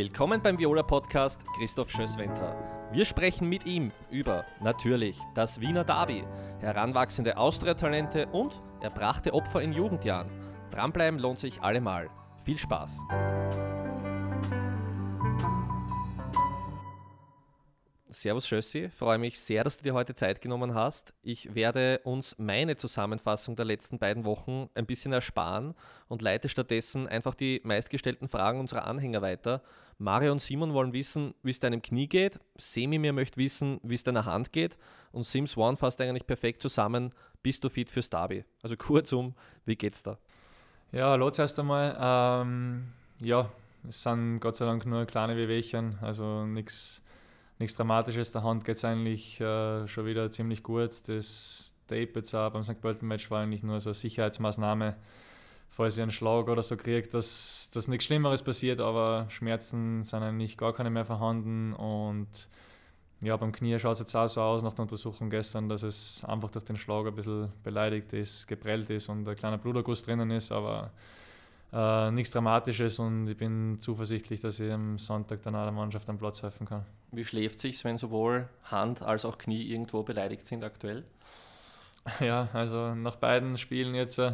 Willkommen beim Viola Podcast Christoph Schösswenter. Wir sprechen mit ihm über natürlich das Wiener Derby, heranwachsende Austria-Talente und erbrachte Opfer in Jugendjahren. Dranbleiben lohnt sich allemal. Viel Spaß! Servus Schössi, freue mich sehr, dass du dir heute Zeit genommen hast. Ich werde uns meine Zusammenfassung der letzten beiden Wochen ein bisschen ersparen und leite stattdessen einfach die meistgestellten Fragen unserer Anhänger weiter. Mario und Simon wollen wissen, wie es deinem Knie geht. Semi mir möchte wissen, wie es deiner Hand geht. Und Sims One fasst eigentlich perfekt zusammen. Bist du fit fürs Derby? Also kurzum, wie geht's da? Ja, hallo zuerst einmal. Ähm, ja, es sind Gott sei Dank nur kleine Wehwehchen, also nichts nichts Dramatisches. Der Hand geht es eigentlich äh, schon wieder ziemlich gut. Das Tape jetzt auch beim St. Pölten-Match war eigentlich nur so eine Sicherheitsmaßnahme, falls ich einen Schlag oder so kriege, dass, dass nichts Schlimmeres passiert, aber Schmerzen sind eigentlich gar keine mehr vorhanden und ja, beim Knie schaut es jetzt auch so aus nach der Untersuchung gestern, dass es einfach durch den Schlag ein bisschen beleidigt ist, geprellt ist und ein kleiner Bluterguss drinnen ist, aber äh, nichts Dramatisches und ich bin zuversichtlich, dass ich am Sonntag dann der Mannschaft am Platz helfen kann. Wie schläft sich, wenn sowohl Hand als auch Knie irgendwo beleidigt sind aktuell? Ja, also nach beiden Spielen jetzt äh,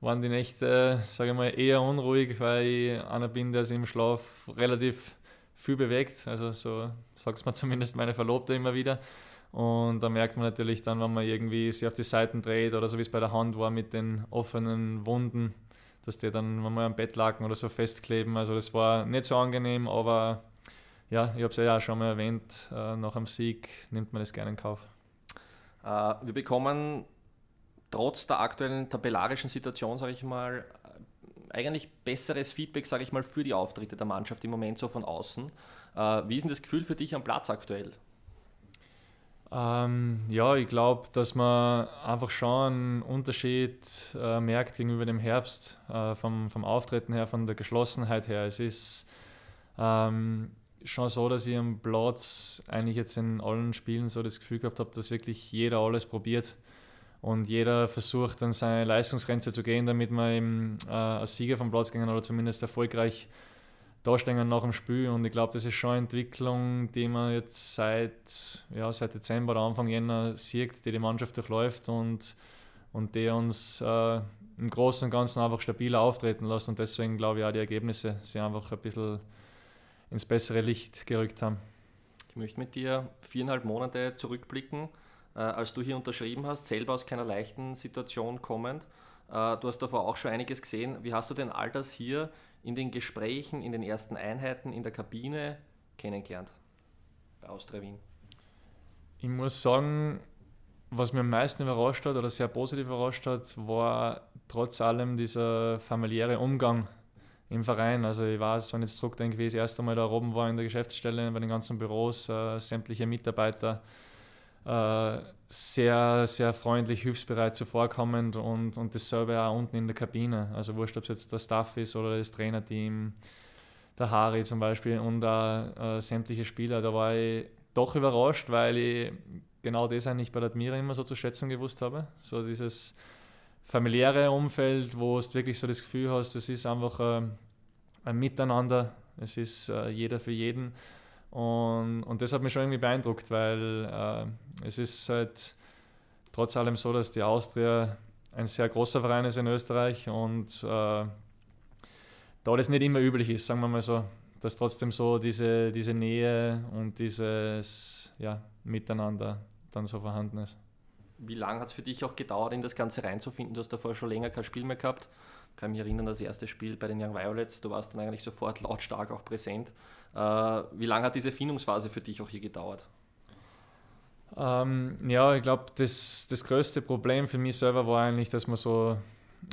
waren die Nächte, sage ich mal, eher unruhig, weil ich einer bin, der sich im Schlaf relativ viel bewegt. Also so sagt es mir zumindest meine Verlobte immer wieder. Und da merkt man natürlich dann, wenn man irgendwie sich auf die Seiten dreht oder so wie es bei der Hand war mit den offenen Wunden, dass die dann mal am Bettlaken oder so festkleben. Also das war nicht so angenehm, aber ja, ich habe es ja auch schon mal erwähnt, äh, nach einem Sieg nimmt man das gerne in Kauf. Äh, wir bekommen trotz der aktuellen tabellarischen Situation, sage ich mal, eigentlich besseres Feedback, sage ich mal, für die Auftritte der Mannschaft im Moment so von außen. Äh, wie ist denn das Gefühl für dich am Platz aktuell? Ähm, ja, ich glaube, dass man einfach schon einen Unterschied äh, merkt gegenüber dem Herbst, äh, vom, vom Auftreten her, von der Geschlossenheit her. Es ist ähm, schon so, dass ich am Platz eigentlich jetzt in allen Spielen so das Gefühl gehabt habe, dass wirklich jeder alles probiert und jeder versucht an seine Leistungsgrenze zu gehen, damit man eben äh, als Sieger vom Platz gehen oder zumindest erfolgreich dastehen nach dem Spiel. Und ich glaube, das ist schon eine Entwicklung, die man jetzt seit, ja, seit Dezember oder Anfang Jänner sieht, die die Mannschaft durchläuft und, und die uns äh, im Großen und Ganzen einfach stabiler auftreten lässt. Und deswegen glaube ich auch, die Ergebnisse sie einfach ein bisschen ins bessere Licht gerückt haben. Ich möchte mit dir viereinhalb Monate zurückblicken, äh, als du hier unterschrieben hast, selber aus keiner leichten Situation kommend. Äh, du hast davor auch schon einiges gesehen. Wie hast du denn all das hier in den Gesprächen, in den ersten Einheiten, in der Kabine kennengelernt bei Austria Wien? Ich muss sagen, was mir am meisten überrascht hat oder sehr positiv überrascht hat, war trotz allem dieser familiäre Umgang im Verein. Also ich weiß, wenn ich jetzt zurückdenke, wie ich das erste Mal da oben war in der Geschäftsstelle, bei den ganzen Büros, äh, sämtliche Mitarbeiter, äh, sehr, sehr freundlich, hilfsbereit zuvorkommend und, und dasselbe auch unten in der Kabine. Also wurscht, ob es jetzt der Staff ist oder das Trainerteam, der Harry zum Beispiel und auch äh, sämtliche Spieler. Da war ich doch überrascht, weil ich genau das eigentlich bei der Admira immer so zu schätzen gewusst habe. So dieses familiäre Umfeld, wo du wirklich so das Gefühl hast, es ist einfach äh, ein Miteinander, es ist äh, jeder für jeden. Und, und das hat mich schon irgendwie beeindruckt, weil äh, es ist halt trotz allem so, dass die Austria ein sehr großer Verein ist in Österreich und äh, da das nicht immer üblich ist, sagen wir mal so, dass trotzdem so diese, diese Nähe und dieses ja, Miteinander dann so vorhanden ist. Wie lange hat es für dich auch gedauert, in das Ganze reinzufinden? Du hast davor schon länger kein Spiel mehr gehabt. Ich kann mich erinnern, das erste Spiel bei den Young Violets, du warst dann eigentlich sofort lautstark auch präsent. Äh, wie lange hat diese Findungsphase für dich auch hier gedauert? Ähm, ja, ich glaube, das, das größte Problem für mich selber war eigentlich, dass man so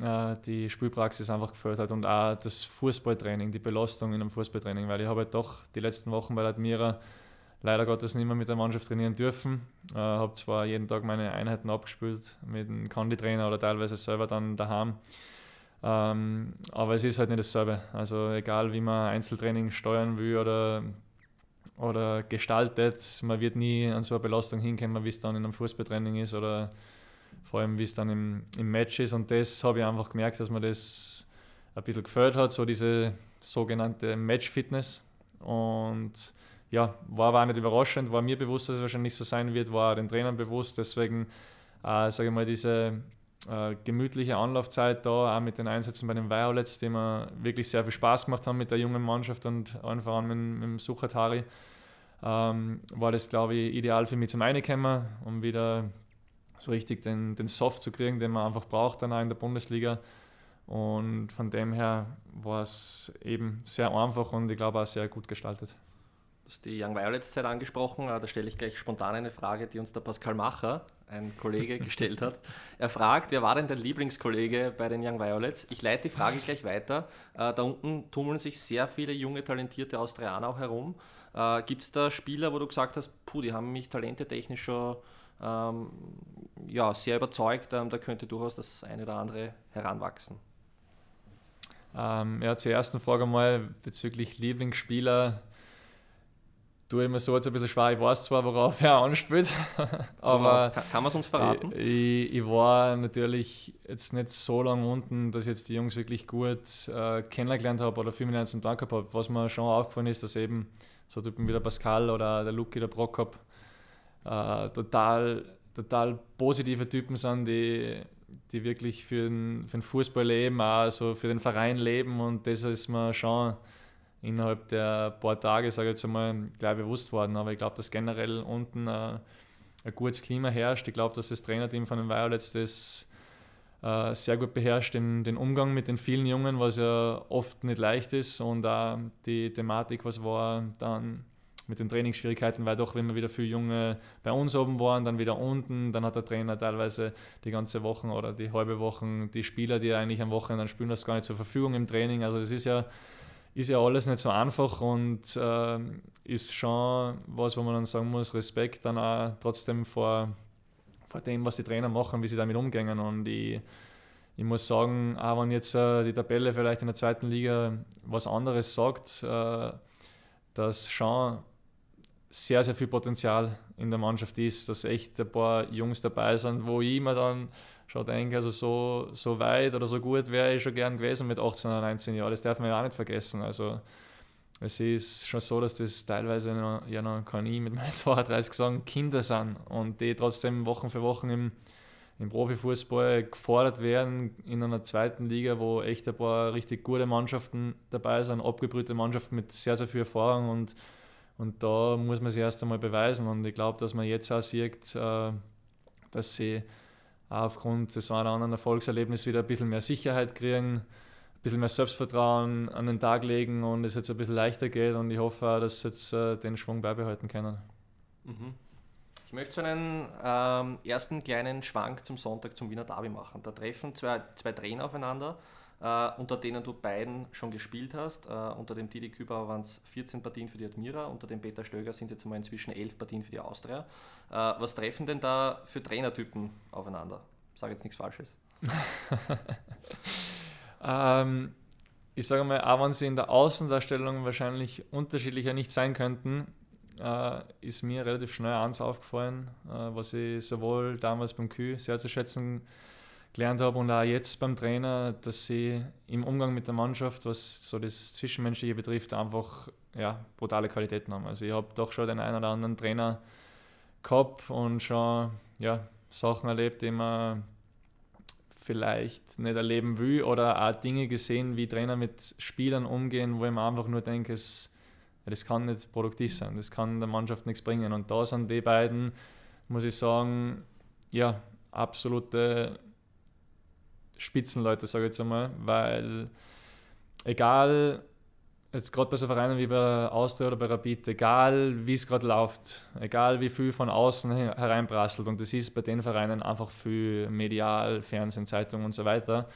äh, die Spielpraxis einfach gefällt hat und auch das Fußballtraining, die Belastung in einem Fußballtraining, weil ich habe halt doch die letzten Wochen bei der Admira leider Gottes nicht mehr mit der Mannschaft trainieren dürfen. Äh, habe zwar jeden Tag meine Einheiten abgespielt mit einem Kandi-Trainer oder teilweise selber dann daheim. Ähm, aber es ist halt nicht dasselbe. Also egal wie man Einzeltraining steuern will oder, oder gestaltet, man wird nie an so eine Belastung hinkommen, wie es dann in einem Fußballtraining ist oder vor allem wie es dann im, im Match ist. Und das habe ich einfach gemerkt, dass man das ein bisschen gefällt hat, so diese sogenannte Match-Fitness. Und ja, war aber auch nicht überraschend, war mir bewusst, dass es wahrscheinlich so sein wird, war den Trainern bewusst. Deswegen, äh, sage ich mal, diese äh, gemütliche Anlaufzeit da, auch mit den Einsätzen bei den Violets, die mir wirklich sehr viel Spaß gemacht haben mit der jungen Mannschaft und allen voran mit, mit dem Suchatari, ähm, war das, glaube ich, ideal für mich zum Reinkommen, um wieder so richtig den, den Soft zu kriegen, den man einfach braucht dann auch in der Bundesliga. Und von dem her war es eben sehr einfach und ich glaube auch sehr gut gestaltet. Du hast die Young Violets Zeit angesprochen. Äh, da stelle ich gleich spontan eine Frage, die uns der Pascal Macher, ein Kollege, gestellt hat. Er fragt, wer war denn dein Lieblingskollege bei den Young Violets? Ich leite die Frage gleich weiter. Äh, da unten tummeln sich sehr viele junge, talentierte Austrianer auch herum. Äh, Gibt es da Spieler, wo du gesagt hast, puh, die haben mich talentetechnisch schon ähm, ja, sehr überzeugt, ähm, da könnte durchaus das eine oder andere heranwachsen? Ähm, ja, zur ersten Frage mal bezüglich Lieblingsspieler tue ich mir so jetzt ein bisschen schwer. Ich weiß zwar, worauf er anspielt, aber. Kann, kann man es uns verraten? Ich, ich, war natürlich jetzt nicht so lange unten, dass ich jetzt die Jungs wirklich gut äh, kennengelernt habe oder viel mit zum gehabt habe. Was mir schon aufgefallen ist, dass eben so Typen wie der Pascal oder der Luki, der Prokop äh, total, total positive Typen sind, die, die wirklich für den, für den Fußball leben, also für den Verein leben und das ist mir schon innerhalb der paar Tage, sage ich jetzt einmal, gleich bewusst worden. Aber ich glaube, dass generell unten äh, ein gutes Klima herrscht. Ich glaube, dass das Trainerteam von den Violets das äh, sehr gut beherrscht, den, den Umgang mit den vielen Jungen, was ja oft nicht leicht ist. Und auch die Thematik, was war dann mit den Trainingsschwierigkeiten, weil doch, wenn wir wieder viele Junge bei uns oben waren, dann wieder unten, dann hat der Trainer teilweise die ganze Woche oder die halbe Woche die Spieler, die eigentlich am Wochenende spielen, das gar nicht zur Verfügung im Training. Also das ist ja ist ja alles nicht so einfach und äh, ist schon was, wo man dann sagen muss, Respekt dann auch trotzdem vor, vor dem, was die Trainer machen, wie sie damit umgehen. Und ich, ich muss sagen, auch wenn jetzt äh, die Tabelle vielleicht in der zweiten Liga was anderes sagt, äh, dass schon sehr, sehr viel Potenzial in der Mannschaft ist, dass echt ein paar Jungs dabei sind, wo ich mir dann schon denke, also so, so weit oder so gut wäre ich schon gern gewesen mit 18 oder 19 Jahren. Das darf man ja auch nicht vergessen. Also es ist schon so, dass das teilweise noch, ja noch kann ich mit meinen 32 sagen, Kinder sind und die trotzdem Wochen für Wochen im, im Profifußball gefordert werden in einer zweiten Liga, wo echt ein paar richtig gute Mannschaften dabei sind, abgebrühte Mannschaften mit sehr, sehr viel Erfahrung und, und da muss man sich erst einmal beweisen und ich glaube, dass man jetzt auch sieht, äh, dass sie aufgrund des einen oder anderen Erfolgserlebnisses wieder ein bisschen mehr Sicherheit kriegen, ein bisschen mehr Selbstvertrauen an den Tag legen und es jetzt ein bisschen leichter geht und ich hoffe auch, dass sie jetzt äh, den Schwung beibehalten können. Mhm. Ich möchte so einen ähm, ersten kleinen Schwank zum Sonntag zum Wiener Derby machen. Da treffen zwei, zwei Trainer aufeinander äh, unter denen du beiden schon gespielt hast. Äh, unter dem Didi Küber waren es 14 Partien für die Admira, unter dem Peter Stöger sind jetzt mal inzwischen 11 Partien für die Austria. Äh, was treffen denn da für Trainertypen aufeinander? Sage jetzt nichts Falsches. ähm, ich sage mal, auch wenn sie in der Außendarstellung wahrscheinlich unterschiedlicher nicht sein könnten, äh, ist mir relativ schnell eins aufgefallen, äh, was ich sowohl damals beim Kü sehr zu schätzen gelernt habe und auch jetzt beim Trainer, dass sie im Umgang mit der Mannschaft, was so das Zwischenmenschliche betrifft, einfach ja, brutale Qualitäten haben. Also ich habe doch schon den einen oder anderen Trainer gehabt und schon ja, Sachen erlebt, die man vielleicht nicht erleben will oder auch Dinge gesehen, wie Trainer mit Spielern umgehen, wo ich mir einfach nur denke, es, das kann nicht produktiv sein, das kann der Mannschaft nichts bringen. Und da sind die beiden, muss ich sagen, ja, absolute Spitzenleute, sage ich jetzt einmal, weil egal, jetzt gerade bei so Vereinen wie bei Austria oder bei Rapid, egal wie es gerade läuft, egal wie viel von außen hereinprasselt, und das ist bei den Vereinen einfach viel medial, Fernsehen, Zeitung und so weiter,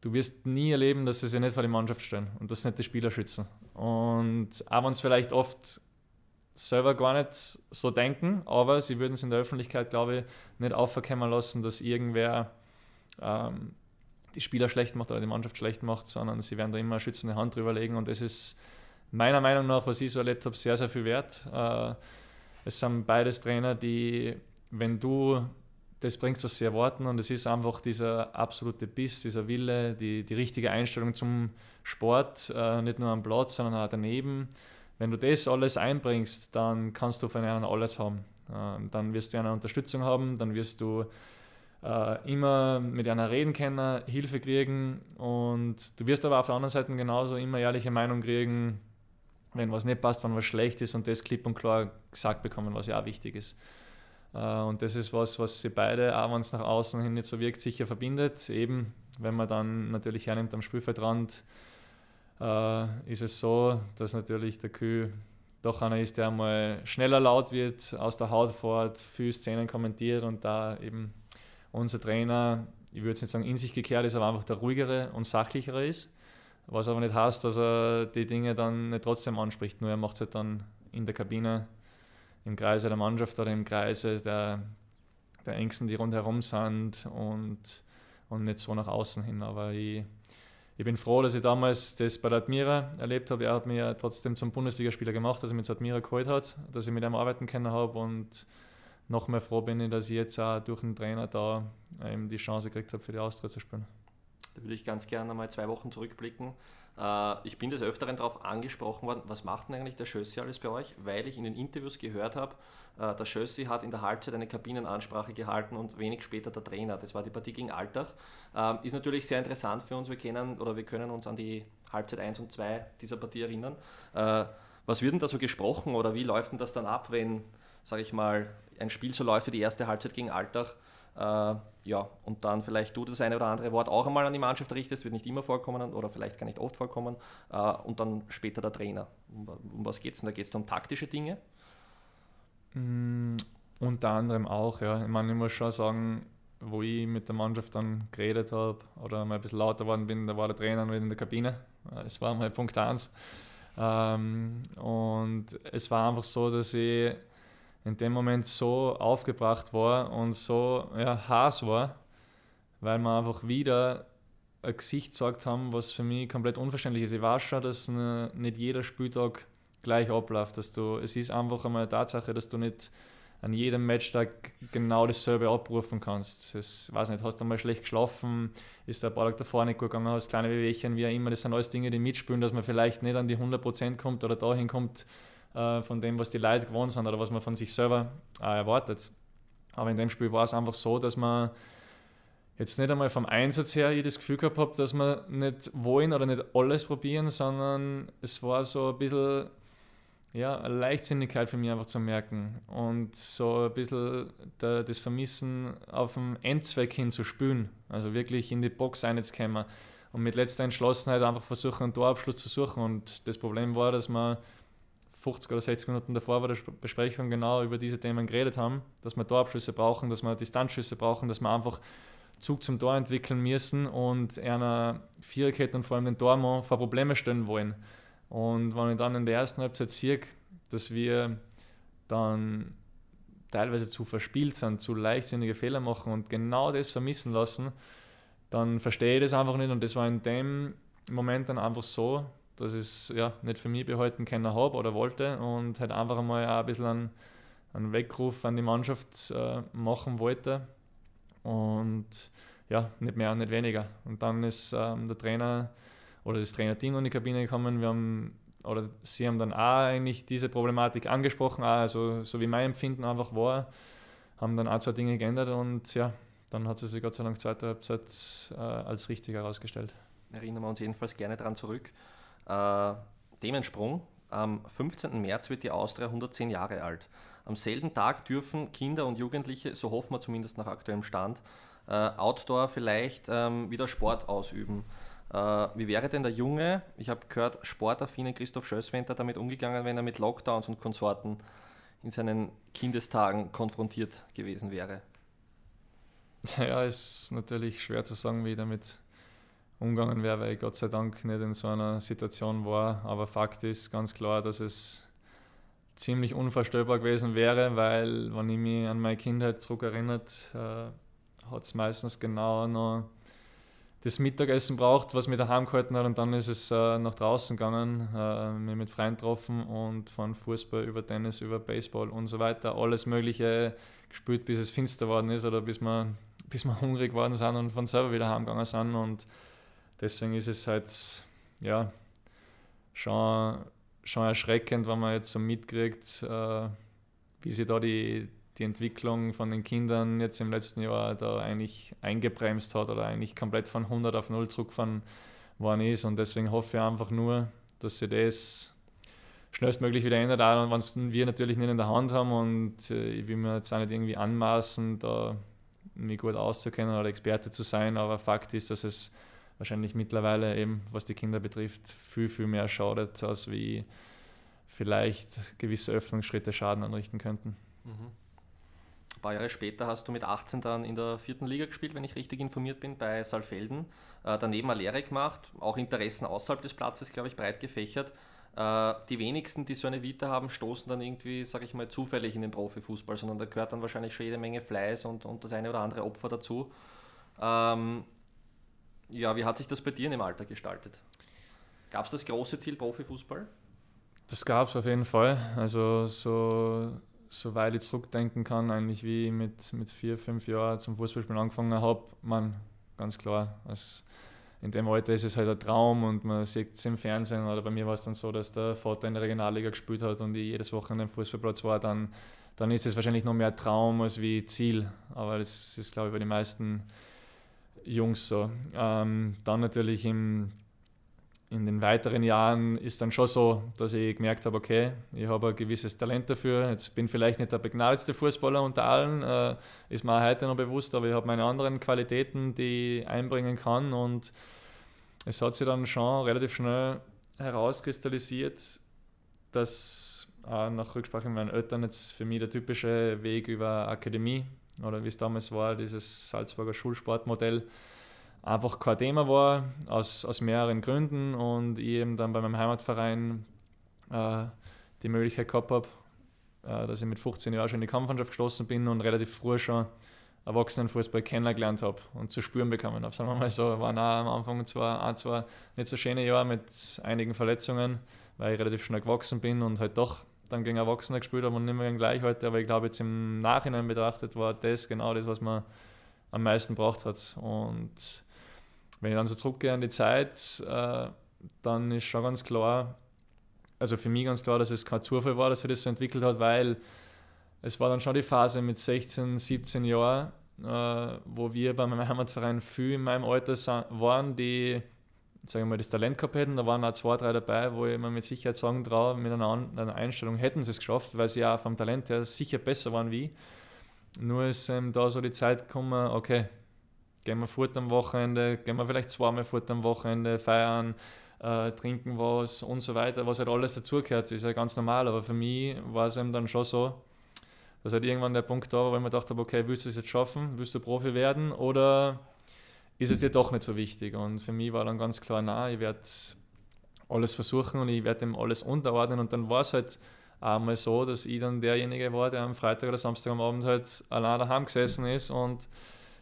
du wirst nie erleben, dass sie sich nicht vor die Mannschaft stellen und dass nicht die Spieler schützen. Und auch wenn es vielleicht oft selber gar nicht so denken, aber sie würden es in der Öffentlichkeit, glaube ich, nicht aufverkämmen lassen, dass irgendwer ähm, die Spieler schlecht macht oder die Mannschaft schlecht macht, sondern sie werden da immer eine schützende Hand drüber legen und das ist meiner Meinung nach, was ich so erlebt habe, sehr, sehr viel wert. Äh, es sind beides Trainer, die, wenn du das bringst, was sie erwarten und es ist einfach dieser absolute Biss, dieser Wille, die, die richtige Einstellung zum Sport, äh, nicht nur am Platz, sondern auch daneben, wenn du das alles einbringst, dann kannst du von ihnen alles haben. Ähm, dann wirst du eine Unterstützung haben, dann wirst du äh, immer mit einer reden können, Hilfe kriegen und du wirst aber auf der anderen Seite genauso immer ehrliche Meinung kriegen, wenn was nicht passt, wenn was schlecht ist und das klipp und klar gesagt bekommen, was ja auch wichtig ist. Äh, und das ist was, was sie beide, auch wenn es nach außen hin nicht so wirkt, sicher verbindet. Eben, wenn man dann natürlich hernimmt am Spielfeldrand, äh, ist es so, dass natürlich der Kühl doch einer ist, der mal schneller laut wird, aus der Haut fährt, viel Szenen kommentiert und da eben unser Trainer, ich würde jetzt nicht sagen in sich gekehrt ist, aber einfach der ruhigere und sachlichere ist. Was aber nicht heißt, dass er die Dinge dann nicht trotzdem anspricht, nur er macht es halt dann in der Kabine, im Kreise der Mannschaft oder im Kreise der, der Ängsten, die rundherum sind und, und nicht so nach außen hin. Aber ich, ich bin froh, dass ich damals das bei der Admira erlebt habe. Er hat mich ja trotzdem zum Bundesligaspieler gemacht, dass er mich zur Admira geholt hat, dass ich mit ihm arbeiten können habe und noch mehr froh bin ich, dass ich jetzt auch durch den Trainer da ähm, die Chance gekriegt habe, für die Austria zu spielen. Da würde ich ganz gerne mal zwei Wochen zurückblicken. Äh, ich bin des Öfteren darauf angesprochen worden, was macht denn eigentlich der Schössi alles bei euch? Weil ich in den Interviews gehört habe, äh, der Schössi hat in der Halbzeit eine Kabinenansprache gehalten und wenig später der Trainer. Das war die Partie gegen Altach. Ähm, ist natürlich sehr interessant für uns. Wir kennen oder wir können uns an die Halbzeit 1 und 2 dieser Partie erinnern. Äh, was wird denn da so gesprochen oder wie läuft denn das dann ab, wenn, sage ich mal, ein Spiel so läuft wie die erste Halbzeit gegen Alltag. Äh, ja, und dann vielleicht du das eine oder andere Wort auch einmal an die Mannschaft richtest, wird nicht immer vorkommen oder vielleicht gar nicht oft vorkommen. Äh, und dann später der Trainer. Um, um was geht es denn? Da geht es um taktische Dinge? Mm, unter anderem auch, ja. Ich meine, ich muss schon sagen, wo ich mit der Mannschaft dann geredet habe oder mal ein bisschen lauter geworden bin, da war der Trainer noch in der Kabine. Äh, es war mal Punkt 1. Ähm, und es war einfach so, dass ich in dem Moment so aufgebracht war und so ja, Hass war, weil wir einfach wieder ein Gesicht gesagt haben, was für mich komplett unverständlich ist. Ich weiß schon, dass nicht jeder Spieltag gleich abläuft. Dass du, es ist einfach einmal eine Tatsache, dass du nicht an jedem Matchtag genau dasselbe abrufen kannst. Das weiß nicht, hast du mal schlecht geschlafen, ist der Ball davor nicht gut gegangen, hast kleine Bewegungen, wie auch immer. Das sind alles Dinge, die mitspielen, dass man vielleicht nicht an die 100% kommt oder dahin kommt, äh, von dem, was die Leute gewohnt sind oder was man von sich selber äh, erwartet. Aber in dem Spiel war es einfach so, dass man jetzt nicht einmal vom Einsatz her das Gefühl gehabt habe, dass wir nicht wollen oder nicht alles probieren, sondern es war so ein bisschen ja, eine Leichtsinnigkeit für mich einfach zu merken und so ein bisschen der, das Vermissen auf den Endzweck hin zu spülen, also wirklich in die Box einzukommen und mit letzter Entschlossenheit einfach versuchen, einen Torabschluss zu suchen und das Problem war, dass man 50 oder 60 Minuten davor war der Besprechung genau über diese Themen geredet haben, dass wir Torabschlüsse brauchen, dass wir Distanzschüsse brauchen, dass wir einfach Zug zum Tor entwickeln müssen und einer Viererkette und vor allem den Tormann vor Probleme stellen wollen. Und wenn ich dann in der ersten Halbzeit sehe, dass wir dann teilweise zu verspielt sind, zu leichtsinnige Fehler machen und genau das vermissen lassen, dann verstehe ich das einfach nicht. Und das war in dem Moment dann einfach so, dass ich es ja, nicht für mich behalten können habe oder wollte und halt einfach einmal auch ein bisschen einen, einen Weckruf an die Mannschaft äh, machen wollte. Und ja, nicht mehr, nicht weniger. Und dann ist ähm, der Trainer oder das Trainerteam in die Kabine gekommen. Wir haben, oder sie haben dann auch eigentlich diese Problematik angesprochen, auch, also so wie mein Empfinden einfach war, haben dann auch zwei Dinge geändert und ja, dann hat sie sich Gott sei Dank zweite Halbzeit äh, als richtig herausgestellt. Erinnern wir uns jedenfalls gerne daran zurück. Äh, Themensprung. Am 15. März wird die Austria 110 Jahre alt. Am selben Tag dürfen Kinder und Jugendliche, so hoffen wir zumindest nach aktuellem Stand, äh, Outdoor vielleicht ähm, wieder Sport ausüben. Äh, wie wäre denn der junge, ich habe gehört, sportaffine Christoph Schösswenter damit umgegangen, wenn er mit Lockdowns und Konsorten in seinen Kindestagen konfrontiert gewesen wäre? Ja, ist natürlich schwer zu sagen, wie ich damit umgegangen wäre, weil ich Gott sei Dank nicht in so einer Situation war. Aber Fakt ist ganz klar, dass es ziemlich unvorstellbar gewesen wäre, weil, wenn ich mich an meine Kindheit zurückerinnert, äh, hat es meistens genau noch das Mittagessen braucht, was mich daheim gehalten hat. Und dann ist es äh, nach draußen gegangen, äh, mich mit Freunden getroffen und von Fußball über Tennis, über Baseball und so weiter. Alles Mögliche gespielt, bis es finster geworden ist oder bis wir, bis wir hungrig geworden sind und von selber wieder heimgegangen sind. Und deswegen ist es halt ja schon schon erschreckend, wenn man jetzt so mitkriegt, äh, wie sich da die, die Entwicklung von den Kindern jetzt im letzten Jahr da eigentlich eingebremst hat oder eigentlich komplett von 100 auf 0 zurückgefahren worden ist. Und deswegen hoffe ich einfach nur, dass sich das schnellstmöglich wieder ändert, auch wenn es wir natürlich nicht in der Hand haben und äh, ich will mir jetzt auch nicht irgendwie anmaßen, da mich gut auszukennen oder Experte zu sein, aber Fakt ist, dass es wahrscheinlich mittlerweile eben, was die Kinder betrifft, viel, viel mehr schadet, als wie vielleicht gewisse Öffnungsschritte Schaden anrichten könnten. Mhm. Ein paar Jahre später hast du mit 18 dann in der vierten Liga gespielt, wenn ich richtig informiert bin, bei Saalfelden. Äh, daneben eine Lehre gemacht, auch Interessen außerhalb des Platzes, glaube ich, breit gefächert. Äh, die wenigsten, die so eine Vita haben, stoßen dann irgendwie, sage ich mal, zufällig in den Profifußball, sondern da gehört dann wahrscheinlich schon jede Menge Fleiß und, und das eine oder andere Opfer dazu. Ähm, ja, wie hat sich das bei dir in dem Alter gestaltet? Gab es das große Ziel Profifußball? Das gab es auf jeden Fall. Also so, so weit ich zurückdenken kann, eigentlich wie ich mit, mit vier, fünf Jahren zum Fußballspielen angefangen habe, man, ganz klar, als in dem Alter ist es halt ein Traum und man sieht es im Fernsehen. Oder bei mir war es dann so, dass der Vater in der Regionalliga gespielt hat und ich jedes Wochenende im Fußballplatz war, dann, dann ist es wahrscheinlich noch mehr Traum als wie Ziel. Aber das ist, glaube ich, bei den meisten Jungs so. Ähm, dann natürlich im, in den weiteren Jahren ist dann schon so, dass ich gemerkt habe, okay, ich habe ein gewisses Talent dafür. Jetzt bin vielleicht nicht der begnadetste Fußballer unter allen, äh, ist mir heute noch bewusst, aber ich habe meine anderen Qualitäten, die ich einbringen kann und es hat sich dann schon relativ schnell herauskristallisiert, dass auch nach Rücksprache mit meinen Eltern jetzt für mich der typische Weg über Akademie oder wie es damals war, dieses Salzburger Schulsportmodell einfach kein Thema war, aus, aus mehreren Gründen und ich eben dann bei meinem Heimatverein äh, die Möglichkeit gehabt habe, äh, dass ich mit 15 Jahren schon in die Kampfmannschaft geschlossen bin und relativ früh schon Erwachsenenfußball kennengelernt habe und zu spüren bekommen habe. Sagen wir mal so, waren auch am Anfang zwar ein, zwei nicht so schöne Jahre mit einigen Verletzungen, weil ich relativ schnell gewachsen bin und halt doch dann gegen Erwachsene gespielt habe und nicht mehr gegen Gleichhalte, aber ich glaube jetzt im Nachhinein betrachtet war das genau das, was man am meisten braucht hat. Und wenn ich dann so zurückgehe an die Zeit, äh, dann ist schon ganz klar, also für mich ganz klar, dass es kein Zufall war, dass sich das so entwickelt hat, weil es war dann schon die Phase mit 16, 17 Jahren, äh, wo wir bei meinem Heimatverein viel in meinem Alter waren, die sagen wir mal, das Talent gehabt hätten. Da waren auch zwei, drei dabei, wo ich mir mit Sicherheit sagen traue, mit einer, einer Einstellung hätten sie es geschafft, weil sie ja vom Talent her sicher besser waren wie ich. Nur ist ähm, da so die Zeit gekommen, okay, gehen wir fort am Wochenende, gehen wir vielleicht zweimal fort am Wochenende, feiern, äh, trinken was und so weiter, was halt alles dazugehört, ist ja ganz normal, aber für mich war es eben dann schon so, dass halt irgendwann der Punkt da war, wo ich mir gedacht habe, okay, willst du es jetzt schaffen, willst du Profi werden oder ist es dir doch nicht so wichtig. Und für mich war dann ganz klar, nein, ich werde alles versuchen und ich werde dem alles unterordnen. Und dann war es halt einmal so, dass ich dann derjenige war, der am Freitag oder Samstag am Abend halt allein daheim gesessen ist und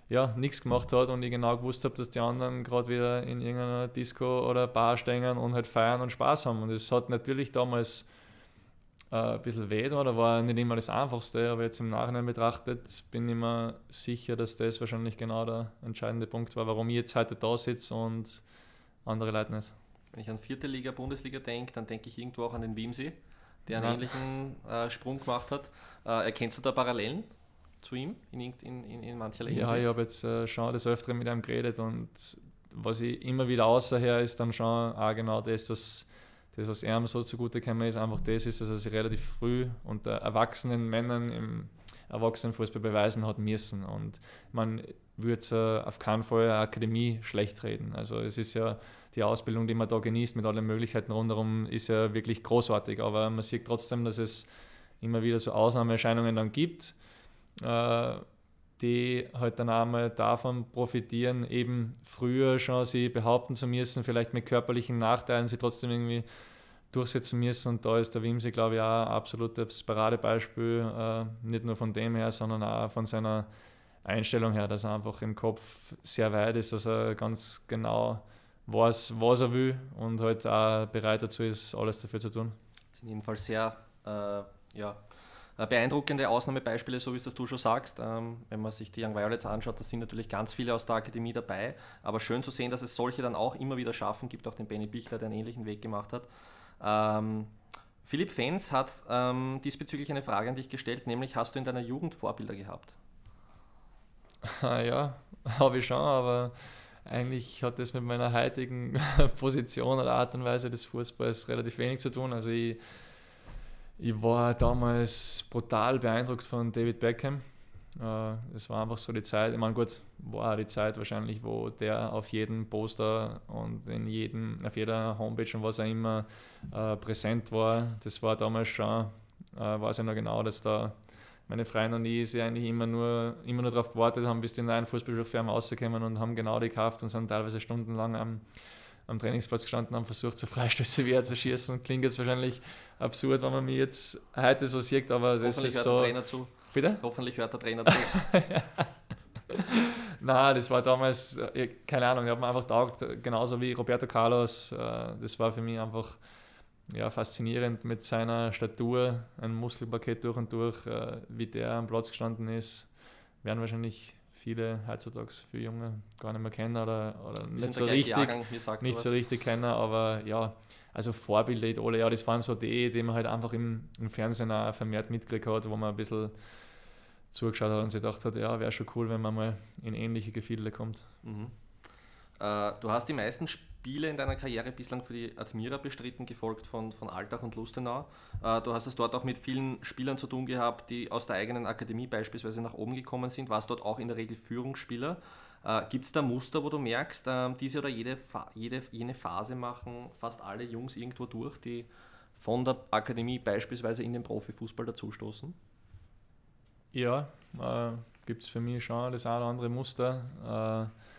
ja, nichts gemacht hat und ich genau gewusst habe, dass die anderen gerade wieder in irgendeiner Disco oder Bar stehen und halt feiern und Spaß haben. Und es hat natürlich damals äh, ein bisschen weh da, da war nicht immer das Einfachste, aber jetzt im Nachhinein betrachtet bin ich mir sicher, dass das wahrscheinlich genau der entscheidende Punkt war, warum ich jetzt heute da sitze und andere Leute nicht. Wenn ich an vierte Liga, Bundesliga denke, dann denke ich irgendwo auch an den Wimsey, der einen ja. ähnlichen äh, Sprung gemacht hat. Äh, erkennst du da Parallelen zu ihm in, in, in, in mancher Hinsicht? Ja, ich habe jetzt äh, schon des Öfteren mit ihm geredet und was ich immer wieder außerher ist dann schon auch genau das, dass das, was er so zugute gekommen ist, einfach das ist, dass er sich relativ früh unter erwachsenen Männern im Erwachsenenfußball beweisen hat müssen. Und man würde auf keinen Fall eine Akademie schlecht reden. Also es ist ja die Ausbildung, die man da genießt mit allen Möglichkeiten rundherum, ist ja wirklich großartig. Aber man sieht trotzdem, dass es immer wieder so Ausnahmeerscheinungen dann gibt, äh, die halt dann einmal davon profitieren, eben früher schon sie behaupten zu müssen, vielleicht mit körperlichen Nachteilen sie trotzdem irgendwie durchsetzen müssen. Und da ist der Wimsi, glaube ich, auch ein absolutes Paradebeispiel, äh, nicht nur von dem her, sondern auch von seiner Einstellung her, dass er einfach im Kopf sehr weit ist, dass er ganz genau weiß, was er will und halt auch bereit dazu ist, alles dafür zu tun. Das sind jedenfalls sehr äh, ja, beeindruckende Ausnahmebeispiele, so wie es das du schon sagst. Ähm, wenn man sich die Young Violets anschaut, da sind natürlich ganz viele aus der Akademie dabei. Aber schön zu sehen, dass es solche dann auch immer wieder schaffen. Gibt auch den Benny Bichler, der einen ähnlichen Weg gemacht hat. Ähm, Philipp Fens hat ähm, diesbezüglich eine Frage an dich gestellt, nämlich hast du in deiner Jugend Vorbilder gehabt? Ja, habe ich schon, aber eigentlich hat das mit meiner heutigen Position oder Art und Weise des Fußballs relativ wenig zu tun. Also ich, ich war damals brutal beeindruckt von David Beckham. Äh, es war einfach so die Zeit, ich meine gut, war die Zeit wahrscheinlich, wo der auf jedem Poster und in jedem, auf jeder Homepage und was auch immer äh, präsent war. Das war damals schon, äh, weiß ich noch genau, dass da meine Freunde und ich sie eigentlich immer nur, immer nur darauf gewartet haben, bis die neuen Fußballschuhfirmen rauskommen und haben genau die gekauft und sind teilweise stundenlang am, am Trainingsplatz gestanden haben versucht, so Freistöße wie er zu schießen. Klingt jetzt wahrscheinlich absurd, wenn man mich jetzt heute so sieht, aber das Hoffentlich ist hört so. Der Trainer zu. Bitte? Hoffentlich hört der Trainer zu. Nein, das war damals, keine Ahnung, ich habe mir einfach taugt, genauso wie Roberto Carlos. Äh, das war für mich einfach ja, faszinierend mit seiner Statur, ein Muskelpaket durch und durch, äh, wie der am Platz gestanden ist, werden wahrscheinlich viele heutzutage für Junge gar nicht mehr kennen oder, oder nicht, so richtig, Jahrgang, nicht so richtig kennen, aber ja, also Vorbilder, Idole, ja, das waren so die, die man halt einfach im, im Fernsehen auch vermehrt mitgekriegt hat, wo man ein bisschen zugeschaut hat und sich gedacht hat, ja, wäre schon cool, wenn man mal in ähnliche Gefilde kommt. Mhm. Äh, du hast die meisten Spiele in deiner Karriere bislang für die Admira bestritten, gefolgt von, von Altach und Lustenau. Äh, du hast es dort auch mit vielen Spielern zu tun gehabt, die aus der eigenen Akademie beispielsweise nach oben gekommen sind. Warst dort auch in der Regel Führungsspieler. Äh, Gibt es da Muster, wo du merkst, äh, diese oder jede, jede, jene Phase machen fast alle Jungs irgendwo durch, die von der Akademie beispielsweise in den Profifußball dazustoßen? Ja, äh, gibt es für mich schon das eine oder andere Muster. Äh,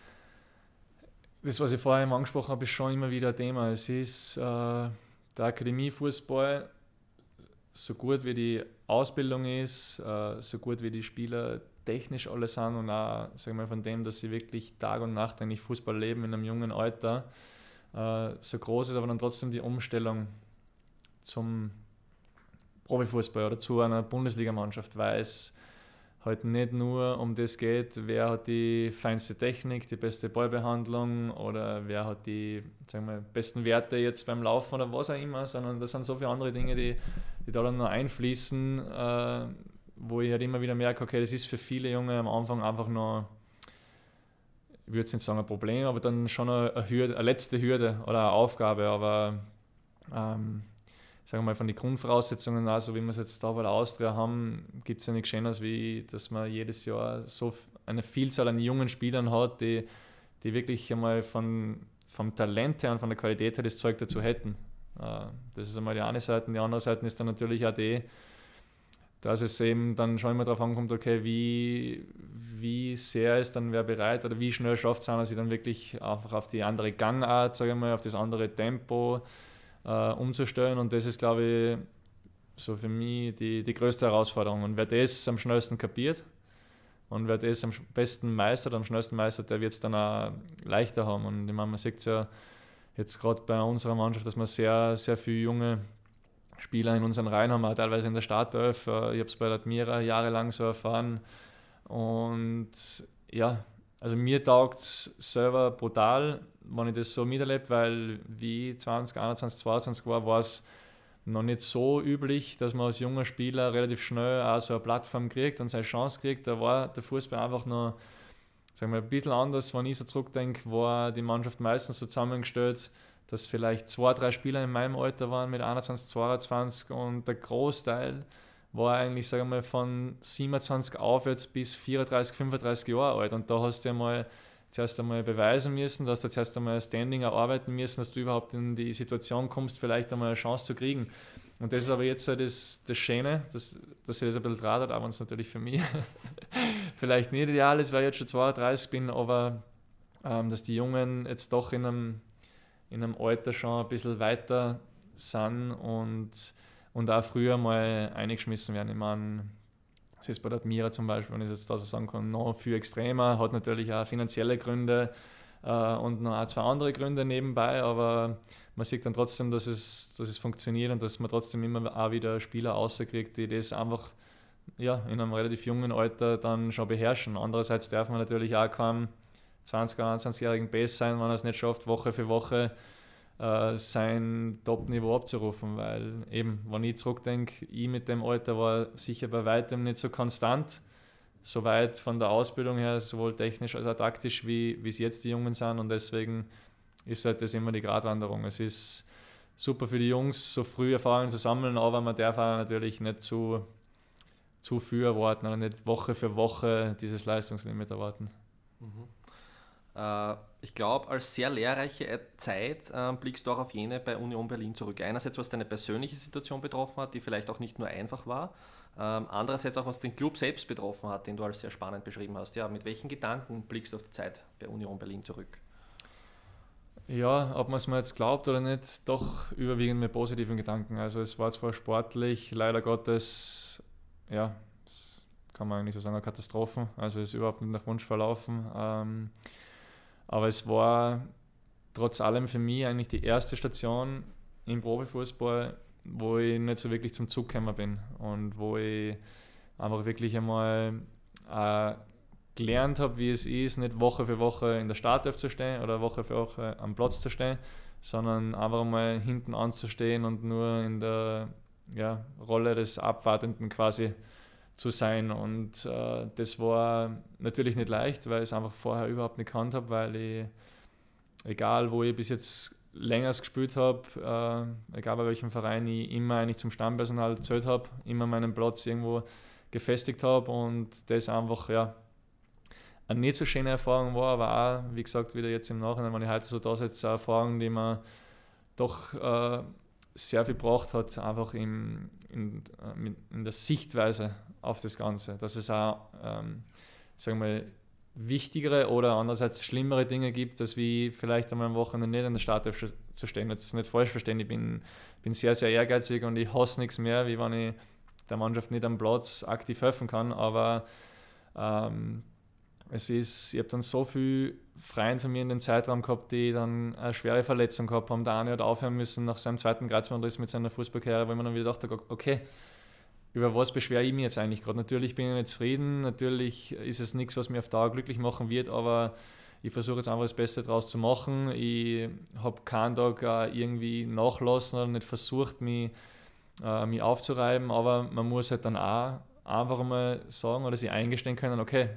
das, was ich vorher angesprochen habe, ist schon immer wieder ein Thema. Es ist äh, der Akademiefußball, so gut wie die Ausbildung ist, äh, so gut wie die Spieler technisch alle sind und auch sagen wir, von dem, dass sie wirklich Tag und Nacht eigentlich Fußball leben in einem jungen Alter, äh, so groß ist aber dann trotzdem die Umstellung zum Profifußball oder zu einer Bundesligamannschaft, weil es halt nicht nur um das geht, wer hat die feinste Technik, die beste Ballbehandlung oder wer hat die sagen wir, besten Werte jetzt beim Laufen oder was auch immer, sondern das sind so viele andere Dinge, die, die da dann noch einfließen, äh, wo ich halt immer wieder merke, okay, das ist für viele Junge am Anfang einfach noch, ich würde jetzt nicht sagen ein Problem, aber dann schon eine, Hürde, eine letzte Hürde oder eine Aufgabe, aber ähm, sagen wir mal, von den Grundvoraussetzungen, also wie wir es jetzt da bei der Austria haben, gibt es ja nichts Schöneres, wie dass man jedes Jahr so eine Vielzahl an jungen Spielern hat, die, die wirklich einmal von, vom Talent her und von der Qualität her das Zeug dazu hätten. Äh, das ist einmal die eine Seite. Die andere Seite ist dann natürlich auch die, dass es eben dann schon immer darauf ankommt, okay, wie, wie sehr ist dann wer bereit oder wie schnell schafft es einer, sich dann wirklich einfach auf die andere Gangart, sage ich mal, auf das andere Tempo, äh, umzustellen. Und das ist, glaube ich, so für mich die, die größte Herausforderung. Und wer das am schnellsten kapiert und wer das am besten meistert, am schnellsten meistert, der wird es dann auch leichter haben. Und ich meine, man sieht es ja jetzt gerade bei unserer Mannschaft, dass wir sehr, sehr viele junge Spieler in unseren Reihen haben, auch teilweise in der Startelf. Äh, ich habe es bei der Admira jahrelang so erfahren. Und ja, also mir taugt es selber brutal, wenn ich das so miterlebe, weil wie 20, 21, 22 war, war es noch nicht so üblich, dass man als junger Spieler relativ schnell auch so eine Plattform kriegt und seine Chance kriegt. Da war der Fußball einfach noch sagen wir, ein bisschen anders. Wenn ich so zurückdenke, war die Mannschaft meistens so zusammengestellt, dass vielleicht zwei, drei Spieler in meinem Alter waren mit 21, 22 und der Großteil war eigentlich, sagen wir mal, von 27 aufwärts bis 34, 35 Jahre alt. Und da hast du ja mal zuerst einmal beweisen müssen, dass du zuerst einmal ein Standing erarbeiten müssen, dass du überhaupt in die Situation kommst, vielleicht einmal eine Chance zu kriegen. Und das ist aber jetzt das, das Schöne, dass, dass sich das ein bisschen draht hat, aber es natürlich für mich vielleicht nicht ideal ist, weil ich jetzt schon 32 bin, aber ähm, dass die Jungen jetzt doch in einem, in einem Alter schon ein bisschen weiter sind und und auch früher mal eingeschmissen werden. Ich meine, das ist bei der Admira zum Beispiel, wenn ich jetzt da so sagen kann, noch viel extremer, hat natürlich auch finanzielle Gründe äh, und noch ein, zwei andere Gründe nebenbei, aber man sieht dann trotzdem, dass es, dass es funktioniert und dass man trotzdem immer auch wieder Spieler rauskriegt, die das einfach ja, in einem relativ jungen Alter dann schon beherrschen. Andererseits darf man natürlich auch keinem 20- oder 21-jährigen Base sein, wenn er es nicht schafft, Woche für Woche äh, sein Top-Niveau abzurufen, weil eben, wenn ich zurückdenke, ich mit dem Alter war sicher bei weitem nicht so konstant, so weit von der Ausbildung her, sowohl technisch als auch taktisch, wie es jetzt die Jungen sind und deswegen ist halt das immer die Gratwanderung. Es ist super für die Jungs, so früh Erfahrungen zu sammeln, aber man darf auch natürlich nicht zu, zu viel erwarten oder nicht Woche für Woche dieses Leistungslimit erwarten. Mhm. Äh, ich glaube, als sehr lehrreiche Zeit äh, blickst du auch auf jene bei Union Berlin zurück. Einerseits, was deine persönliche Situation betroffen hat, die vielleicht auch nicht nur einfach war, ähm, andererseits auch, was den Club selbst betroffen hat, den du als sehr spannend beschrieben hast. Ja, mit welchen Gedanken blickst du auf die Zeit bei Union Berlin zurück? Ja, ob man es mir jetzt glaubt oder nicht, doch überwiegend mit positiven Gedanken. Also es war zwar sportlich, leider Gottes, ja, kann man eigentlich so sagen, eine Katastrophe. Also es ist überhaupt nicht nach Wunsch verlaufen. Ähm, aber es war trotz allem für mich eigentlich die erste Station im Profifußball, wo ich nicht so wirklich zum Zug gekommen bin und wo ich einfach wirklich einmal äh, gelernt habe, wie es ist, nicht Woche für Woche in der Startelf zu stehen oder Woche für Woche am Platz zu stehen, sondern einfach mal hinten anzustehen und nur in der ja, Rolle des Abwartenden quasi zu sein. Und äh, das war natürlich nicht leicht, weil ich es einfach vorher überhaupt nicht gekannt habe, weil ich, egal wo ich bis jetzt länger gespielt habe, äh, egal bei welchem Verein ich immer eigentlich zum Stammpersonal gezählt habe, immer meinen Platz irgendwo gefestigt habe und das einfach ja, eine nicht so schöne Erfahrung war, aber auch, wie gesagt, wieder jetzt im Nachhinein, wenn ich heute so da sitze, eine Erfahrung, die man doch äh, sehr viel gebracht hat, einfach im, in, äh, in der Sichtweise auf das Ganze. Dass es auch, ähm, sagen wir, wichtigere oder andererseits schlimmere Dinge gibt, als wie vielleicht einmal am Wochenende nicht in der Startelf zu stehen. Jetzt nicht falsch verstehen, ich bin, bin sehr, sehr ehrgeizig und ich hasse nichts mehr, wie wenn ich der Mannschaft nicht am Platz aktiv helfen kann, aber ähm, es ist, ich habe dann so viel Freien von mir in dem Zeitraum gehabt, die dann eine schwere Verletzung gehabt haben. Der eine hat aufhören müssen nach seinem zweiten Kreuzbandriss mit seiner Fußballkarriere, wo man dann wieder dachte, okay, über was beschwere ich mich jetzt eigentlich gerade? Natürlich bin ich nicht zufrieden, natürlich ist es nichts, was mir auf Dauer glücklich machen wird, aber ich versuche jetzt einfach das Beste daraus zu machen. Ich habe keinen Tag irgendwie nachlassen oder nicht versucht, mich, äh, mich aufzureiben, aber man muss halt dann auch einfach mal sagen oder sich eingestehen können, okay,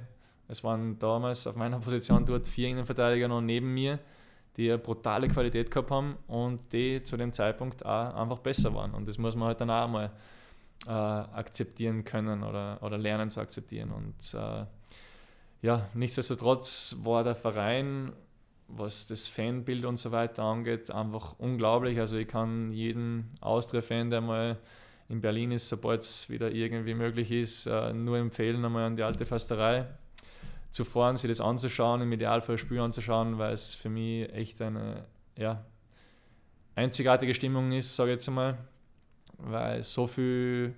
es waren damals auf meiner Position dort vier Innenverteidiger noch neben mir, die eine brutale Qualität gehabt haben und die zu dem Zeitpunkt auch einfach besser waren. Und das muss man halt dann auch mal äh, akzeptieren können oder, oder lernen zu akzeptieren. Und äh, ja, nichtsdestotrotz war der Verein, was das Fanbild und so weiter angeht, einfach unglaublich. Also ich kann jeden Austria-Fan, der mal in Berlin ist, sobald es wieder irgendwie möglich ist, äh, nur empfehlen, einmal an die alte Fasterei zu fahren, sich das anzuschauen, im Idealfall ein Spiel anzuschauen, weil es für mich echt eine ja, einzigartige Stimmung ist, sage ich jetzt einmal, weil so viel,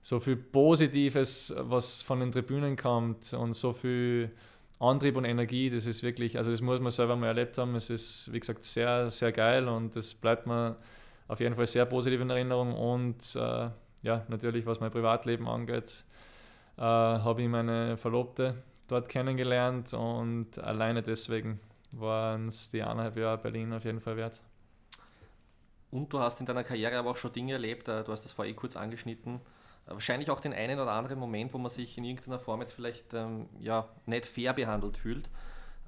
so viel Positives, was von den Tribünen kommt und so viel Antrieb und Energie, das ist wirklich, also das muss man selber mal erlebt haben, es ist, wie gesagt, sehr, sehr geil und das bleibt mir auf jeden Fall sehr positiv in Erinnerung und äh, ja, natürlich, was mein Privatleben angeht, äh, habe ich meine Verlobte dort kennengelernt und alleine deswegen waren es die eineinhalb Jahre Berlin auf jeden Fall wert. Und du hast in deiner Karriere aber auch schon Dinge erlebt, äh, du hast das vorher eh kurz angeschnitten, äh, wahrscheinlich auch den einen oder anderen Moment, wo man sich in irgendeiner Form jetzt vielleicht ähm, ja, nicht fair behandelt fühlt.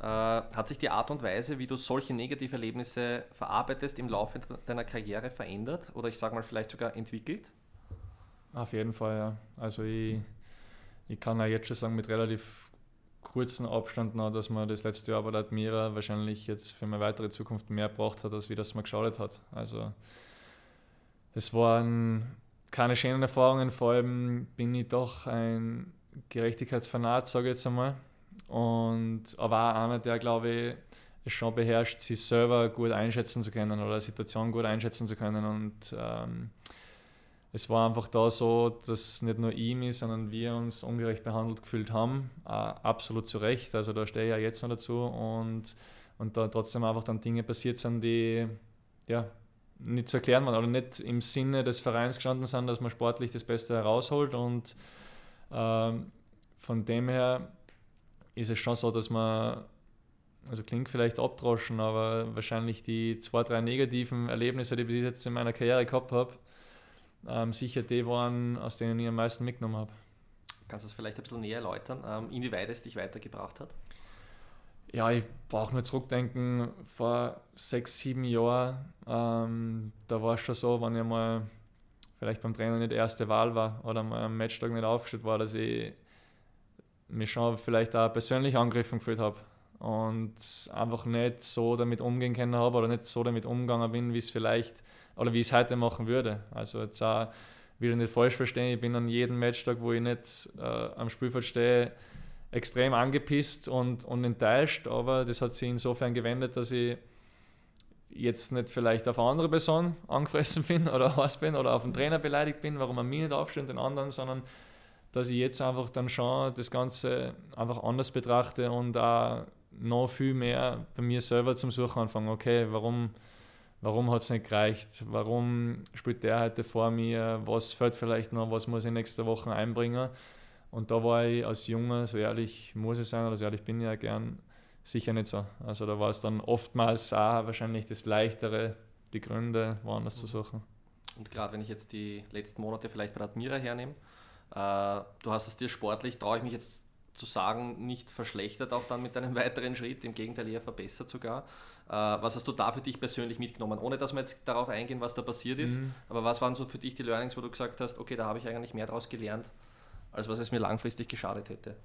Äh, hat sich die Art und Weise, wie du solche negative Erlebnisse verarbeitest, im Laufe deiner Karriere verändert oder ich sage mal vielleicht sogar entwickelt? Auf jeden Fall, ja. Also ich, ich kann ja jetzt schon sagen, mit relativ kurzen Abstand noch, dass man das letzte Jahr bei der Admira wahrscheinlich jetzt für meine weitere Zukunft mehr braucht hat, als wie das man geschaut hat. Also es waren keine schönen Erfahrungen, vor allem bin ich doch ein Gerechtigkeitsfanat, sage ich jetzt einmal. Und aber auch einer, der glaube ich es schon beherrscht, sich selber gut einschätzen zu können oder Situation gut einschätzen zu können. Und ähm, es war einfach da so, dass nicht nur mich, sondern wir uns ungerecht behandelt gefühlt haben. Äh, absolut zu Recht. Also da stehe ich ja jetzt noch dazu und, und da trotzdem einfach dann Dinge passiert sind, die ja, nicht zu erklären waren oder nicht im Sinne des Vereins gestanden sind, dass man sportlich das Beste herausholt. Und ähm, von dem her ist es schon so, dass man also klingt vielleicht abdroschen, aber wahrscheinlich die zwei, drei negativen Erlebnisse, die ich bis jetzt in meiner Karriere gehabt habe, ähm, sicher die waren, aus denen ich am meisten mitgenommen habe. Kannst du es vielleicht ein bisschen näher erläutern, ähm, inwieweit es dich weitergebracht hat? Ja, ich brauche nur zurückdenken, vor sechs, sieben Jahren, ähm, da war es schon so, wenn ich mal vielleicht beim Trainer nicht erste Wahl war oder mal am Matchtag nicht aufgestellt war, dass ich mich schon vielleicht auch persönlich angegriffen gefühlt habe und einfach nicht so damit umgehen können habe oder nicht so damit umgegangen bin, wie es vielleicht oder wie ich es heute machen würde. Also jetzt auch wieder nicht falsch verstehen, ich bin an jedem Matchtag, wo ich nicht äh, am Spielfeld stehe, extrem angepisst und, und enttäuscht, aber das hat sich insofern gewendet, dass ich jetzt nicht vielleicht auf eine andere Person angefressen bin oder heiß bin oder auf den Trainer beleidigt bin, warum er mich nicht aufstellt, den anderen, sondern dass ich jetzt einfach dann schon das Ganze einfach anders betrachte und auch noch viel mehr bei mir selber zum Suchen anfange. Okay, warum, warum hat es nicht gereicht? Warum spielt der heute vor mir? Was fällt vielleicht noch? Was muss ich nächste Woche einbringen? Und da war ich als Junge, so ehrlich muss ich sein, oder so ehrlich bin ich ja gern, sicher nicht so. Also da war es dann oftmals auch wahrscheinlich das Leichtere, die Gründe woanders mhm. zu suchen. Und gerade wenn ich jetzt die letzten Monate vielleicht bei Admira hernehme, äh, du hast es dir sportlich, traue ich mich jetzt zu sagen, nicht verschlechtert auch dann mit einem weiteren Schritt, im Gegenteil eher verbessert sogar. Äh, was hast du da für dich persönlich mitgenommen? Ohne dass wir jetzt darauf eingehen, was da passiert ist, mhm. aber was waren so für dich die Learnings, wo du gesagt hast, okay, da habe ich eigentlich mehr daraus gelernt, als was es mir langfristig geschadet hätte?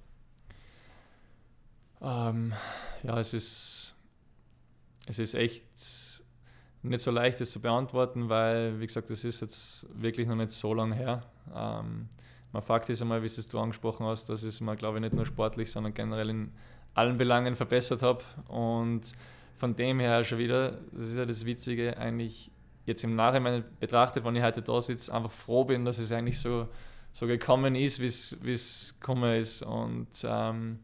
Ähm, ja, es ist, es ist echt nicht so leicht, das zu beantworten, weil, wie gesagt, das ist jetzt wirklich noch nicht so lange her. Ähm, man Fakt ist einmal, wie es du angesprochen hast, dass ich es mir, glaube ich, nicht nur sportlich, sondern generell in allen Belangen verbessert habe. Und von dem her schon wieder, das ist ja das Witzige, eigentlich jetzt im Nachhinein betrachtet, wenn ich heute da sitze, einfach froh bin, dass es eigentlich so, so gekommen ist, wie es gekommen ist. Und ähm,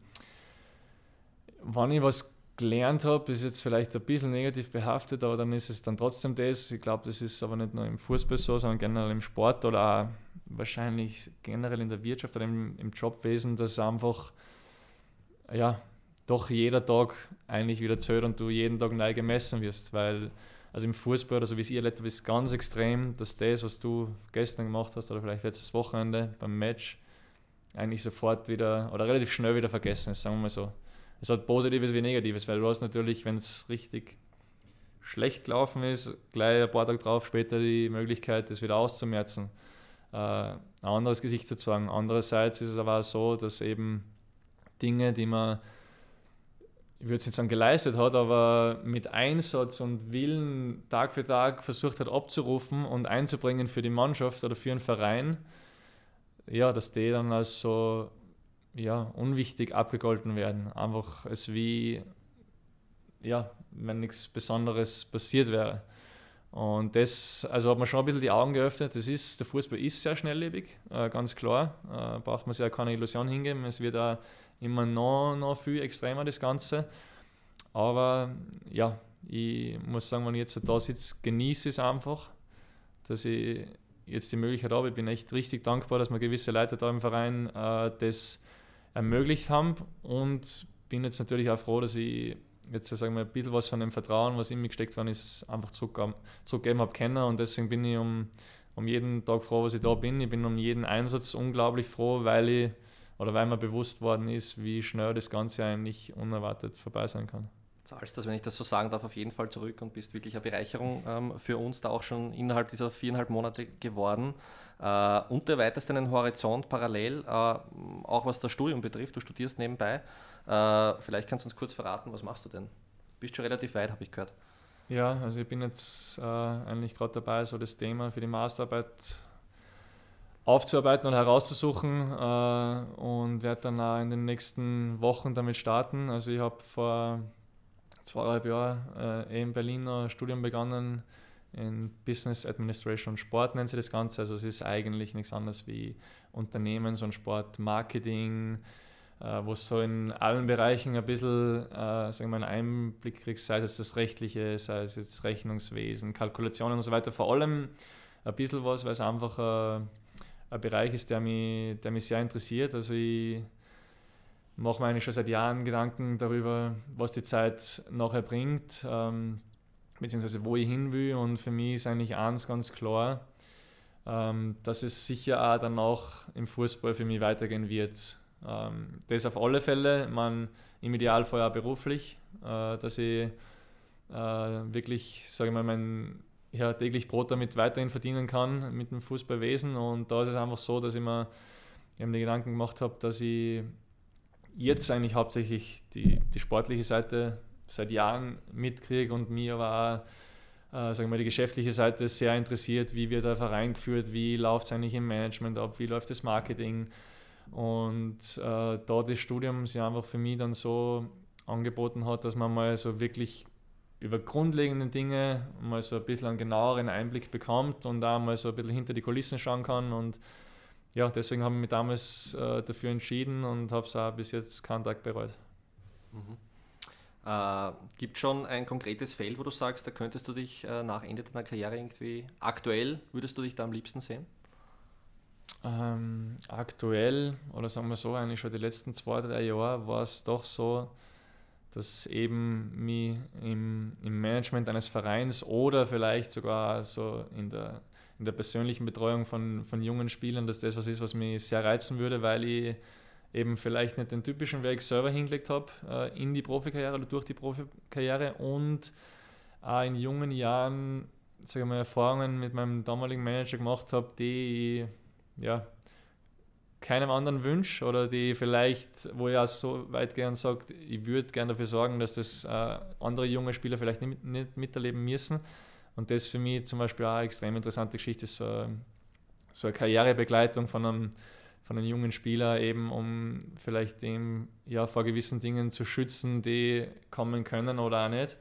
wenn ich was gelernt habe, ist jetzt vielleicht ein bisschen negativ behaftet, aber dann ist es dann trotzdem das. Ich glaube, das ist aber nicht nur im Fußball so, sondern generell im Sport oder auch wahrscheinlich generell in der Wirtschaft oder im, im Jobwesen, dass einfach ja doch jeder Tag eigentlich wieder zählt und du jeden Tag neu gemessen wirst, weil also im Fußball oder so wie es ihr erlebt ist ganz extrem, dass das, was du gestern gemacht hast oder vielleicht letztes Wochenende beim Match, eigentlich sofort wieder oder relativ schnell wieder vergessen ist, sagen wir mal so. Es hat Positives wie Negatives, weil du hast natürlich, wenn es richtig schlecht gelaufen ist, gleich ein paar Tage drauf später die Möglichkeit, das wieder auszumerzen, ein anderes Gesicht zu zeigen. Andererseits ist es aber auch so, dass eben Dinge, die man, ich würde es nicht sagen geleistet hat, aber mit Einsatz und Willen Tag für Tag versucht hat abzurufen und einzubringen für die Mannschaft oder für einen Verein, ja, dass die dann als so ja, unwichtig abgegolten werden. Einfach es wie, ja, wenn nichts Besonderes passiert wäre. Und das, also hat man schon ein bisschen die Augen geöffnet. Das ist, der Fußball ist sehr schnelllebig, äh, ganz klar. Äh, braucht man sich ja keine Illusion hingeben. Es wird auch immer noch, noch viel extremer, das Ganze. Aber ja, ich muss sagen, wenn ich jetzt da sitze, genieße es einfach, dass ich jetzt die Möglichkeit habe. Ich bin echt richtig dankbar, dass man gewisse Leute da im Verein äh, das ermöglicht haben und bin jetzt natürlich auch froh, dass ich jetzt sagen wir, ein bisschen was von dem Vertrauen, was in mich gesteckt worden ist, einfach zurückgegeben habe kennen und deswegen bin ich um, um jeden Tag froh, was ich da bin. Ich bin um jeden Einsatz unglaublich froh, weil ich oder weil mir bewusst worden ist, wie schnell das Ganze eigentlich unerwartet vorbei sein kann zahlst das, wenn ich das so sagen darf, auf jeden Fall zurück und bist wirklich eine Bereicherung ähm, für uns, da auch schon innerhalb dieser viereinhalb Monate geworden. Äh, und der weitest einen Horizont parallel, äh, auch was das Studium betrifft. Du studierst nebenbei. Äh, vielleicht kannst du uns kurz verraten, was machst du denn? Bist schon relativ weit, habe ich gehört. Ja, also ich bin jetzt äh, eigentlich gerade dabei, so das Thema für die Masterarbeit aufzuarbeiten und herauszusuchen äh, und werde dann auch in den nächsten Wochen damit starten. Also ich habe vor zweieinhalb Jahre äh, in Berlin ein Studium begonnen in Business Administration und Sport nennt sich das Ganze. Also es ist eigentlich nichts anderes wie Unternehmens- und Sportmarketing, äh, wo es so in allen Bereichen ein bisschen äh, sagen wir, einen Einblick kriegst, sei es das Rechtliche, sei es jetzt Rechnungswesen, Kalkulationen und so weiter. Vor allem ein bisschen was, weil es einfach äh, ein Bereich ist, der mich, der mich sehr interessiert. Also ich mache mir eigentlich schon seit Jahren Gedanken darüber, was die Zeit nachher bringt, ähm, beziehungsweise wo ich hin will. Und für mich ist eigentlich eins ganz klar, ähm, dass es sicher auch danach im Fußball für mich weitergehen wird. Ähm, das auf alle Fälle, man im Idealfall auch beruflich, äh, dass ich äh, wirklich, sage ich mal, mein ja, täglich Brot damit weiterhin verdienen kann mit dem Fußballwesen. Und da ist es einfach so, dass ich mir eben die Gedanken gemacht habe, dass ich jetzt eigentlich hauptsächlich die, die sportliche Seite seit Jahren mitkriege und mir auch äh, sagen wir, die geschäftliche Seite sehr interessiert, wie wird der Verein geführt, wie läuft es eigentlich im Management ab, wie läuft das Marketing. Und äh, da das Studium sich einfach für mich dann so angeboten hat, dass man mal so wirklich über grundlegende Dinge mal so ein bisschen einen genaueren Einblick bekommt und auch mal so ein bisschen hinter die Kulissen schauen kann. Und ja, deswegen habe ich mich damals äh, dafür entschieden und habe es auch bis jetzt keinen Tag bereut. Mhm. Äh, gibt schon ein konkretes Feld, wo du sagst, da könntest du dich äh, nach Ende deiner Karriere irgendwie aktuell, würdest du dich da am liebsten sehen? Ähm, aktuell, oder sagen wir so, eigentlich schon die letzten zwei, drei Jahre war es doch so, dass eben mich im, im Management eines Vereins oder vielleicht sogar so in der, in der persönlichen Betreuung von, von jungen Spielern, dass das was ist, was mich sehr reizen würde, weil ich eben vielleicht nicht den typischen Weg selber hingelegt habe äh, in die Profikarriere oder durch die Profikarriere und auch in jungen Jahren sage mal, Erfahrungen mit meinem damaligen Manager gemacht habe, die ich ja, keinem anderen wünsche oder die vielleicht, wo ich auch so weit gern sage, ich würde gerne dafür sorgen, dass das äh, andere junge Spieler vielleicht nicht, nicht, miterleben müssen. Und das ist für mich zum Beispiel auch eine extrem interessante Geschichte, so, so eine Karrierebegleitung von einem von einem jungen Spieler eben, um vielleicht dem ja vor gewissen Dingen zu schützen, die kommen können oder auch nicht.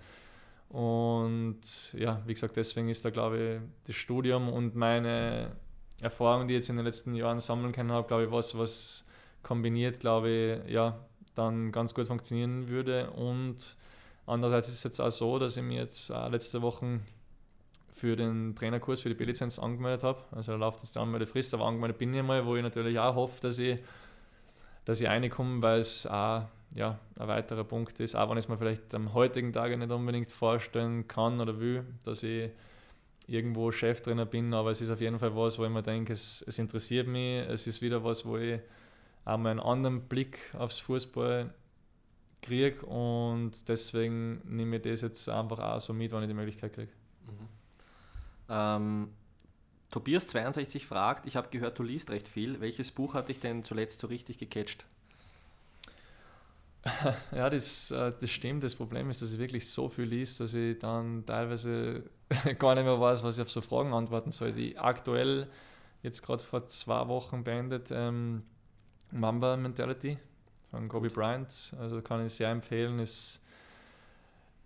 Und ja, wie gesagt, deswegen ist da glaube ich das Studium und meine Erfahrung, die ich jetzt in den letzten Jahren sammeln können habe, glaube ich, was, was kombiniert, glaube ich, ja, dann ganz gut funktionieren würde. Und andererseits ist es jetzt auch so, dass ich mir jetzt letzte Woche für den Trainerkurs für die B-Lizenz angemeldet habe. Also da läuft jetzt die Frist, aber angemeldet bin ich mal, wo ich natürlich auch hoffe, dass ich, dass ich reinkomme, weil es auch ja, ein weiterer Punkt ist, auch wenn ich es mir vielleicht am heutigen Tage nicht unbedingt vorstellen kann oder will, dass ich irgendwo Cheftrainer bin, aber es ist auf jeden Fall was, wo ich mir denke, es, es interessiert mich, es ist wieder was, wo ich auch mal einen anderen Blick aufs Fußball kriege und deswegen nehme ich das jetzt einfach auch so mit, wenn ich die Möglichkeit kriege. Mhm. Ähm, Tobias62 fragt, ich habe gehört, du liest recht viel. Welches Buch hat dich denn zuletzt so richtig gecatcht? Ja, das, äh, das stimmt. Das Problem ist, dass ich wirklich so viel liest, dass ich dann teilweise gar nicht mehr weiß, was ich auf so Fragen antworten soll. Die aktuell jetzt gerade vor zwei Wochen beendet ähm, Mamba Mentality von Kobe Bryant. Also kann ich sehr empfehlen. Ist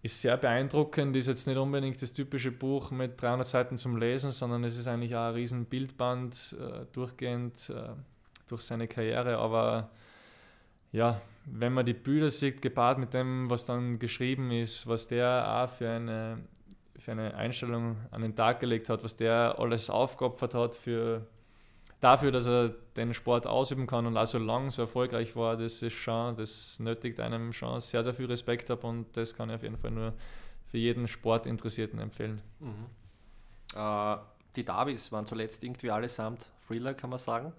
ist sehr beeindruckend, ist jetzt nicht unbedingt das typische Buch mit 300 Seiten zum Lesen, sondern es ist eigentlich auch ein riesen Bildband äh, durchgehend äh, durch seine Karriere, aber ja, wenn man die Bilder sieht, gepaart mit dem, was dann geschrieben ist, was der auch für eine, für eine Einstellung an den Tag gelegt hat, was der alles aufgeopfert hat für, dafür, dass er den Sport ausüben kann und auch so lang so erfolgreich war, das ist schon, das nötigt einem schon sehr, sehr viel Respekt ab und das kann ich auf jeden Fall nur für jeden Sportinteressierten empfehlen. Mhm. Äh, die Davis waren zuletzt irgendwie allesamt Thriller, kann man sagen.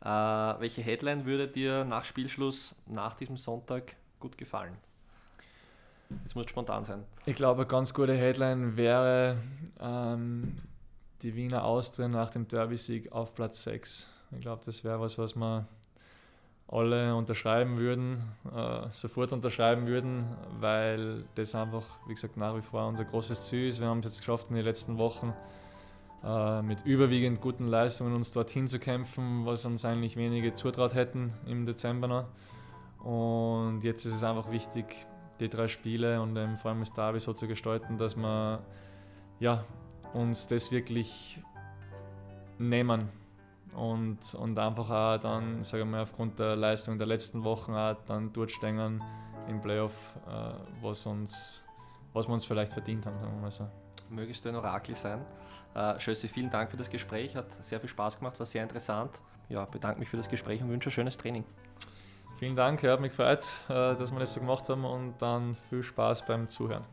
Äh, welche Headline würde dir nach Spielschluss, nach diesem Sonntag gut gefallen? Jetzt muss spontan sein. Ich glaube, eine ganz gute Headline wäre ähm, die Wiener Austria nach dem Derby-Sieg auf Platz 6. Ich glaube, das wäre was, was wir alle unterschreiben würden, äh, sofort unterschreiben würden, weil das einfach, wie gesagt, nach wie vor unser großes Ziel ist. Wir haben es jetzt geschafft in den letzten Wochen äh, mit überwiegend guten Leistungen uns dorthin zu kämpfen, was uns eigentlich wenige zutraut hätten im Dezember noch. Und jetzt ist es einfach wichtig, die drei Spiele und ähm, vor allem das Derby so zu gestalten, dass man ja, uns das wirklich nehmen und, und einfach auch dann, sagen wir mal, aufgrund der Leistung der letzten Wochen auch dann durchstehen im Playoff, äh, was, uns, was wir uns vielleicht verdient haben, sagen wir mal so. Mögest du ein Orakel sein. Äh, Schössi, vielen Dank für das Gespräch, hat sehr viel Spaß gemacht, war sehr interessant. Ja, bedanke mich für das Gespräch und wünsche ein schönes Training. Vielen Dank, hat mich gefreut, äh, dass wir das so gemacht haben und dann viel Spaß beim Zuhören.